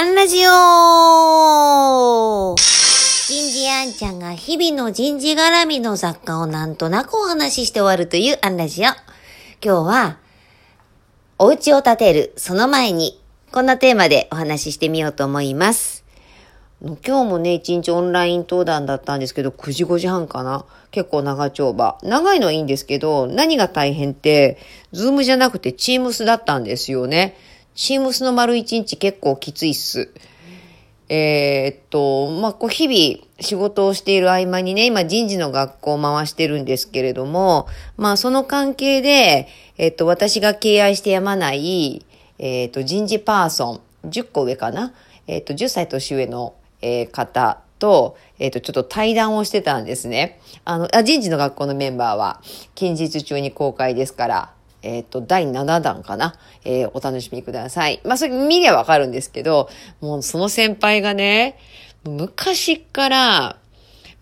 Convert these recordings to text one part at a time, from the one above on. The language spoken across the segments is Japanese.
アンラジオ人事アンちゃんが日々の人事絡みの雑貨をなんとなくお話しして終わるというアンラジオ。今日は、お家を建てる、その前に、こんなテーマでお話ししてみようと思います。今日もね、一日オンライン登壇だったんですけど、9時5時半かな。結構長丁場。長いのはいいんですけど、何が大変って、ズームじゃなくてチームスだったんですよね。チームスの丸一日結構きついっす。えー、っと、まあ、こう日々仕事をしている合間にね、今人事の学校を回してるんですけれども、まあその関係で、えっと、私が敬愛してやまない、えっと、人事パーソン、10個上かな？えっと、10歳年上のえー、方と、えっ、と、ちょっと対談をしてたんですね。あの、あ人事の学校のメンバーは、近日中に公開ですから、えっ、と、第7弾かな。えー、お楽しみください。まあ、それ見りゃわかるんですけど、もうその先輩がね、昔から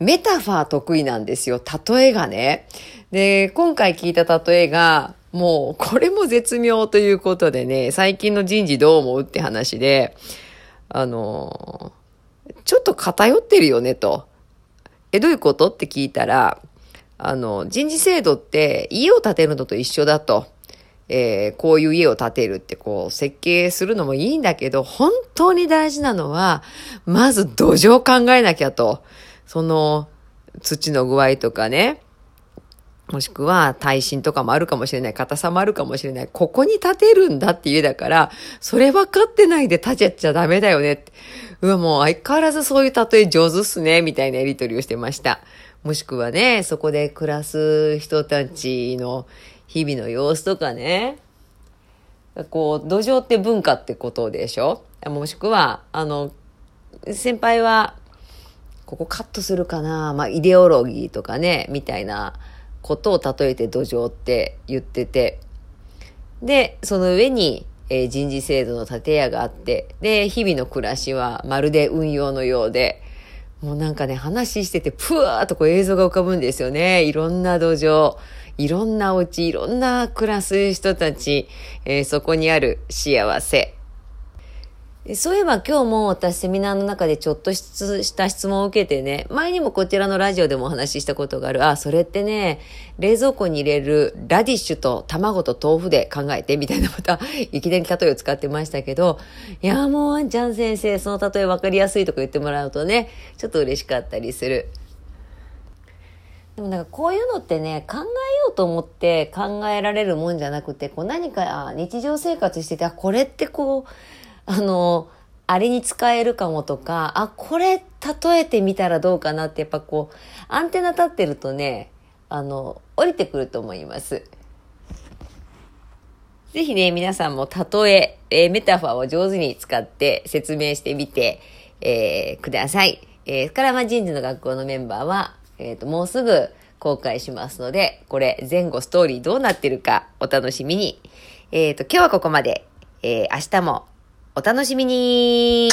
メタファー得意なんですよ。例えがね。で、今回聞いた例えが、もうこれも絶妙ということでね、最近の人事どう思うって話で、あのちょっと偏ってるよねと。え、どういうこと？って聞いたら、あの、人事制度って家を建てるのと一緒だと。えー、こういう家を建てるってこう設計するのもいいんだけど、本当に大事なのは、まず土壌考えなきゃと。その土の具合とかね。もしくは耐震とかもあるかもしれない。硬さもあるかもしれない。ここに建てるんだって家だから、それ分かってないで建てちゃダメだよね。うわ、もう相変わらずそういう例え上手っすね。みたいなやりとりをしてました。もしくはね、そこで暮らす人たちの日々の様子とかね。こう、土壌って文化ってことでしょ？もしくは、あの、先輩は、ここカットするかな？まあ、イデオロギーとかね、みたいなことを例えて土壌って言ってて、で、その上に、えー、人事制度の建屋があって、で、日々の暮らしはまるで運用のようで、もうなんかね、話してて、ぷわーっとこう映像が浮かぶんですよね。いろんな土壌、いろんなお家、いろんな暮らす人たち、えー、そこにある幸せ。そういえば今日も私セミナーの中でちょっとした質問を受けてね、前にもこちらのラジオでもお話ししたことがある。あ、それってね、冷蔵庫に入れるラディッシュと卵と豆腐で考えてみたいなまた、いきなり例えを使ってましたけど、いやもうワンちゃん先生、その例え分かりやすいとか言ってもらうとね、ちょっと嬉しかったりする。でもなんかこういうのってね、考えようと思って考えられるもんじゃなくて、こう何か日常生活してて、あ、これってこう、あの、あれに使えるかもとか、あ、これ例えてみたらどうかなってやっぱこう、アンテナ立ってるとね、あの、降りてくると思います。ぜひね、皆さんも例え、えー、メタファーを上手に使って説明してみて、えー、ください。えー、からま人事の学校のメンバーは、えっ、ー、と、もうすぐ公開しますので、これ前後ストーリーどうなってるかお楽しみに。えっ、ー、と、今日はここまで。えー、明日もお楽しみに。